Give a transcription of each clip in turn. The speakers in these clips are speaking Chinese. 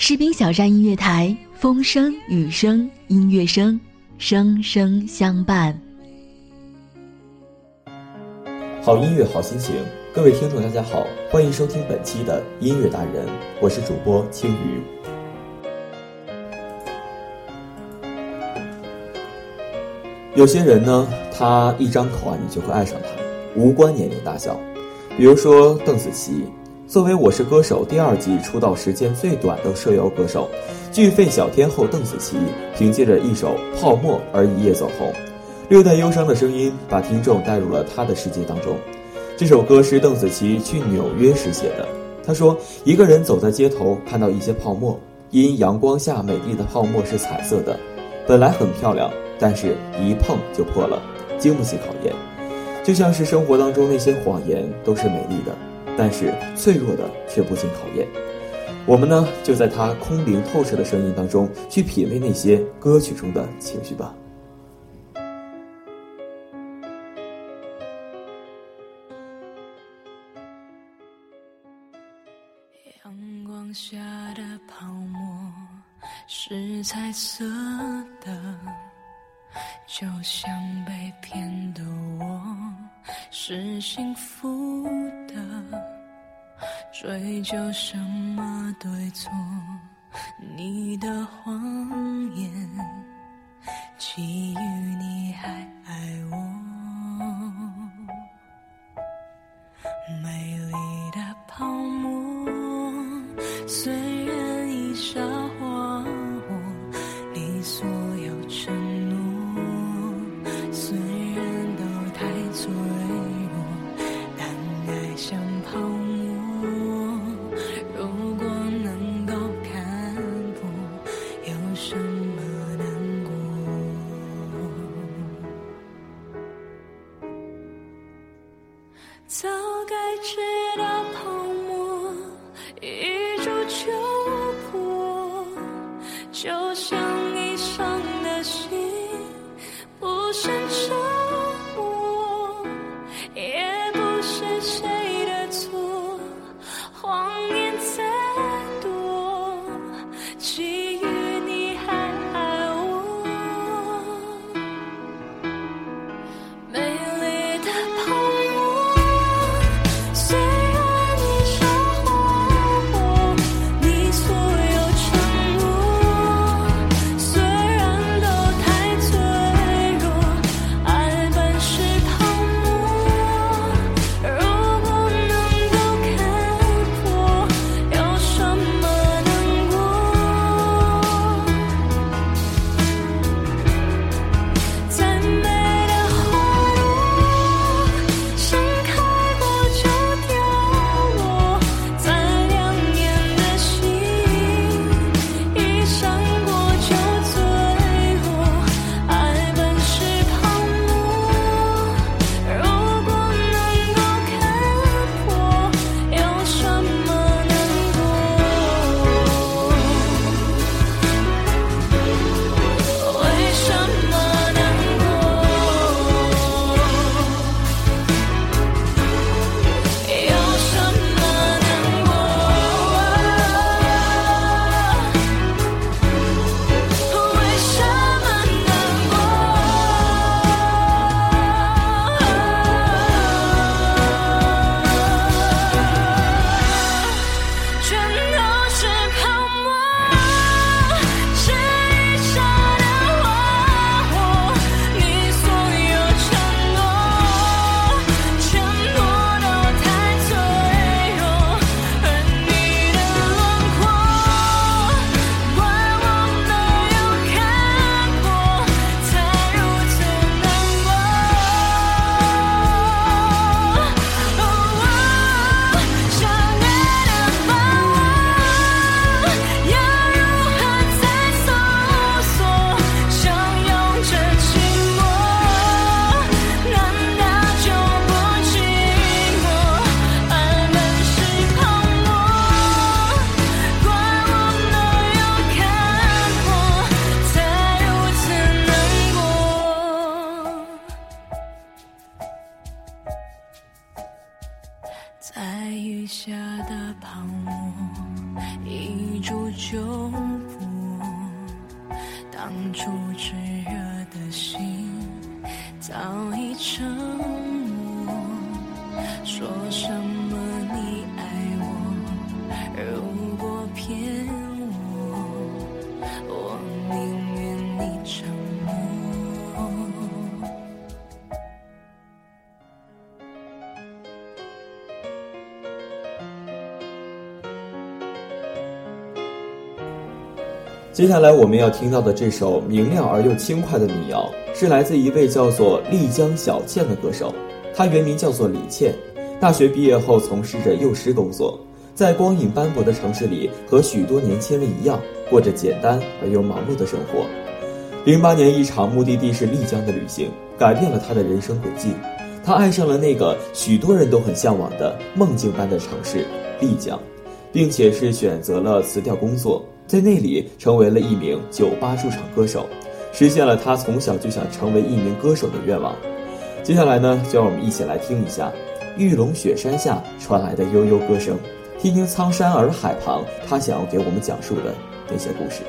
士兵小站音乐台，风声、雨声、音乐声，声声相伴。好音乐，好心情。各位听众，大家好，欢迎收听本期的音乐达人，我是主播青鱼。有些人呢，他一张口啊，你就会爱上他，无关年龄大小。比如说邓紫棋。作为《我是歌手》第二季出道时间最短的社摇歌手，巨肺小天后邓紫棋凭借着一首《泡沫》而一夜走红，略带忧伤的声音把听众带入了她的世界当中。这首歌是邓紫棋去纽约时写的。她说：“一个人走在街头，看到一些泡沫，因阳光下美丽的泡沫是彩色的，本来很漂亮，但是一碰就破了，经不起考验。就像是生活当中那些谎言都是美丽的。”但是脆弱的却不经考验，我们呢就在他空灵透彻的声音当中去品味那些歌曲中的情绪吧。阳光下的泡沫是彩色的，就像被骗的我是幸福的。追究什么对错？你的谎言，基于你还爱我，当初炽热的心早已沉默。说什么你爱我，如接下来我们要听到的这首明亮而又轻快的民谣，是来自一位叫做丽江小倩的歌手。她原名叫做李倩，大学毕业后从事着幼师工作，在光影斑驳的城市里，和许多年轻人一样，过着简单而又忙碌的生活。零八年，一场目的地是丽江的旅行，改变了她的人生轨迹。她爱上了那个许多人都很向往的梦境般的城市——丽江，并且是选择了辞掉工作。在那里成为了一名酒吧驻场歌手，实现了他从小就想成为一名歌手的愿望。接下来呢，就让我们一起来听一下玉龙雪山下传来的悠悠歌声，听听苍山洱海旁他想要给我们讲述的那些故事。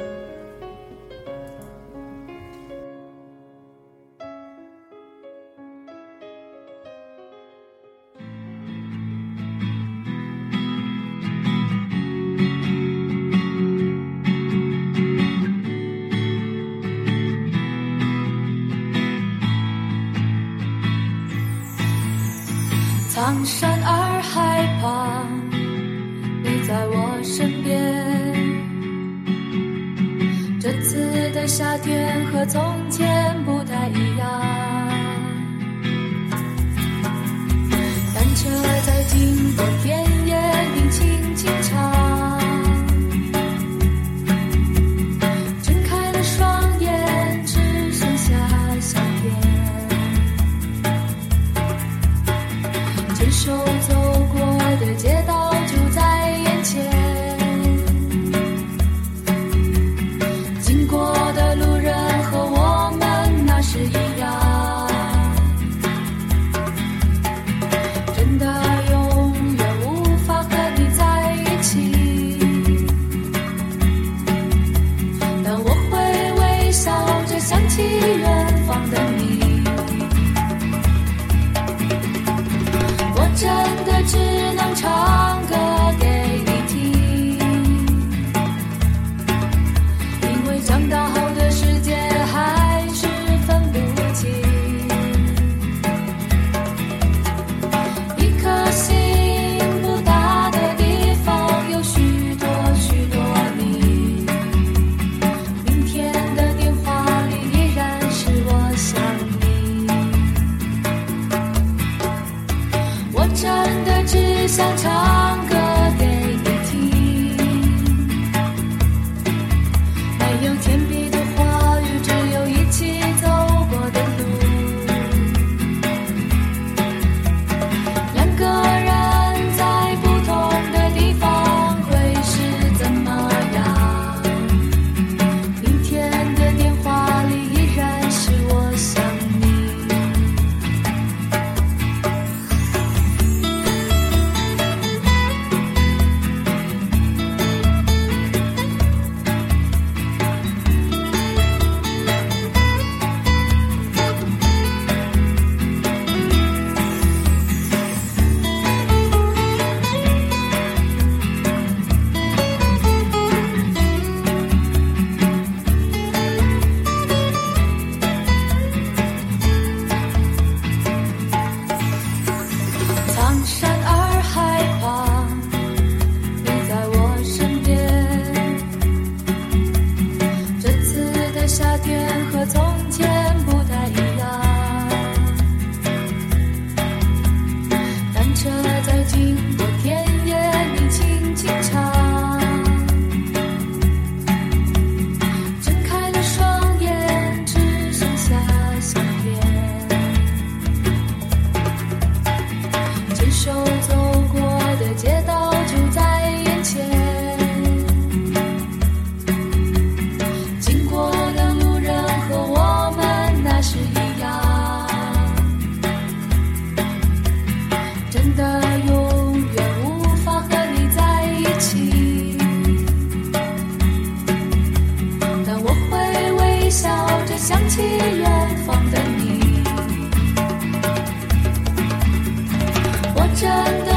真的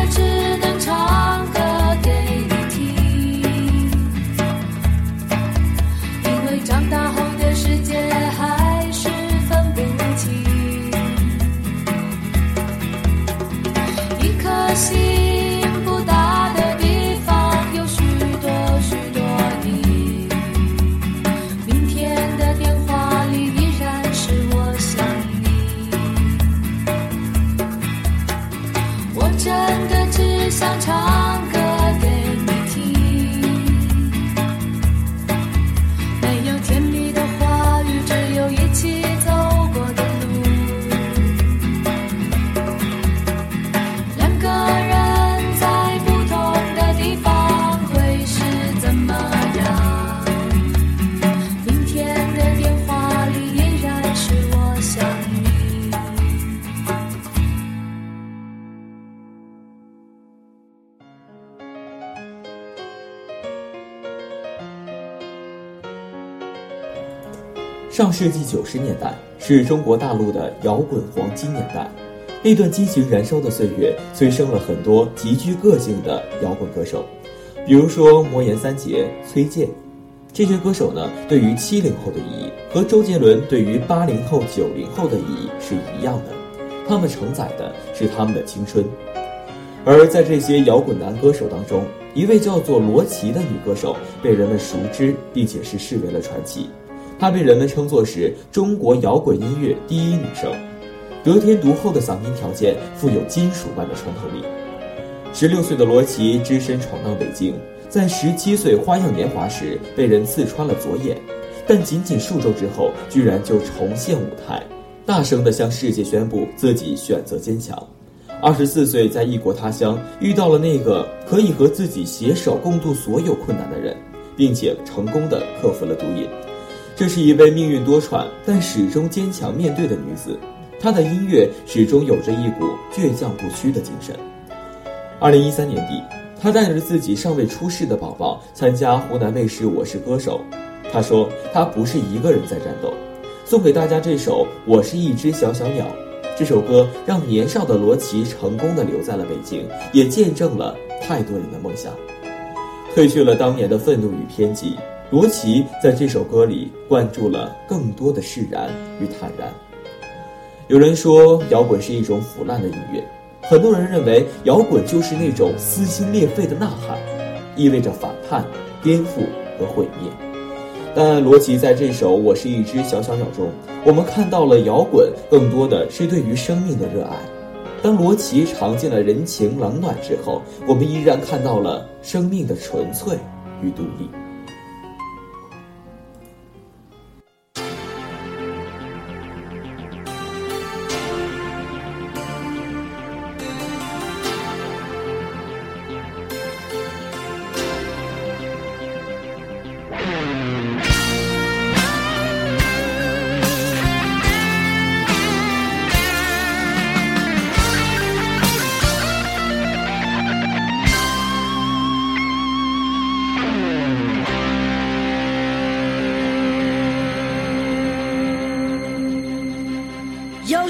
上世纪九十年代是中国大陆的摇滚黄金年代，那段激情燃烧的岁月催生了很多极具个性的摇滚歌手，比如说魔岩三杰、崔健。这些歌手呢，对于七零后的意义和周杰伦对于八零后、九零后的意义是一样的，他们承载的是他们的青春。而在这些摇滚男歌手当中，一位叫做罗琦的女歌手被人们熟知，并且是视为了传奇。她被人们称作是中国摇滚音乐第一女生，得天独厚的嗓音条件富有金属般的穿透力。十六岁的罗琦只身闯荡北京，在十七岁花样年华时被人刺穿了左眼，但仅仅数周之后，居然就重现舞台，大声地向世界宣布自己选择坚强。二十四岁在异国他乡遇到了那个可以和自己携手共度所有困难的人，并且成功的克服了毒瘾。这是一位命运多舛但始终坚强面对的女子，她的音乐始终有着一股倔强不屈的精神。二零一三年底，她带着自己尚未出世的宝宝参加湖南卫视《我是歌手》，她说她不是一个人在战斗，送给大家这首《我是一只小小鸟》。这首歌让年少的罗琦成功的留在了北京，也见证了太多人的梦想。褪去了当年的愤怒与偏激，罗琦在这首歌里灌注了更多的释然与坦然。有人说摇滚是一种腐烂的音乐，很多人认为摇滚就是那种撕心裂肺的呐喊，意味着反叛、颠覆和毁灭。但罗琦在这首《我是一只小小鸟》中，我们看到了摇滚更多的是对于生命的热爱。当罗琦尝尽了人情冷暖之后，我们依然看到了生命的纯粹与独立。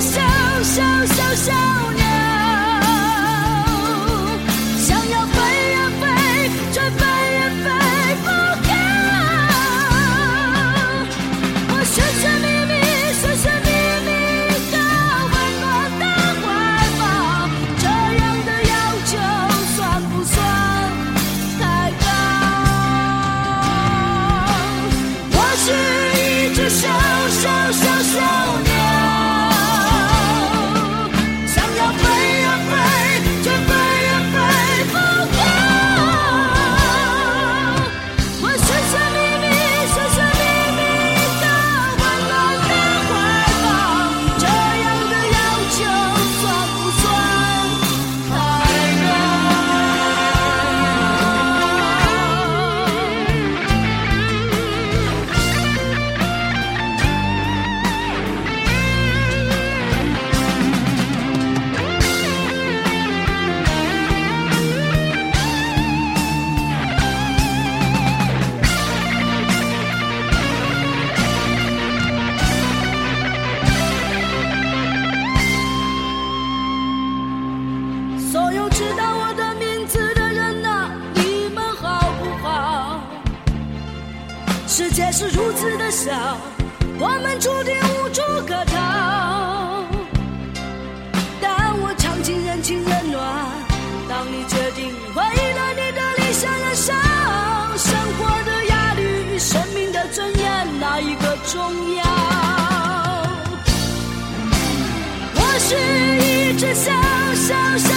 小小小小笑，我们注定无处可逃。但我尝尽人情冷暖，当你决定回了你的理想燃烧，生活的压力与生命的尊严，哪一个重要？我是一只小小小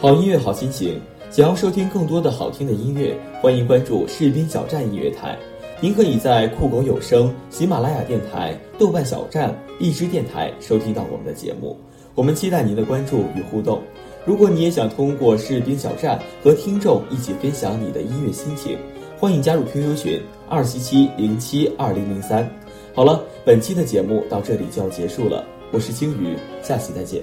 好音乐，好心情。想要收听更多的好听的音乐，欢迎关注士兵小站音乐台。您可以在酷狗有声、喜马拉雅电台、豆瓣小站、荔枝电台收听到我们的节目。我们期待您的关注与互动。如果你也想通过士兵小站和听众一起分享你的音乐心情，欢迎加入 QQ 群二七七零七二零零三。好了，本期的节目到这里就要结束了，我是青鱼，下期再见。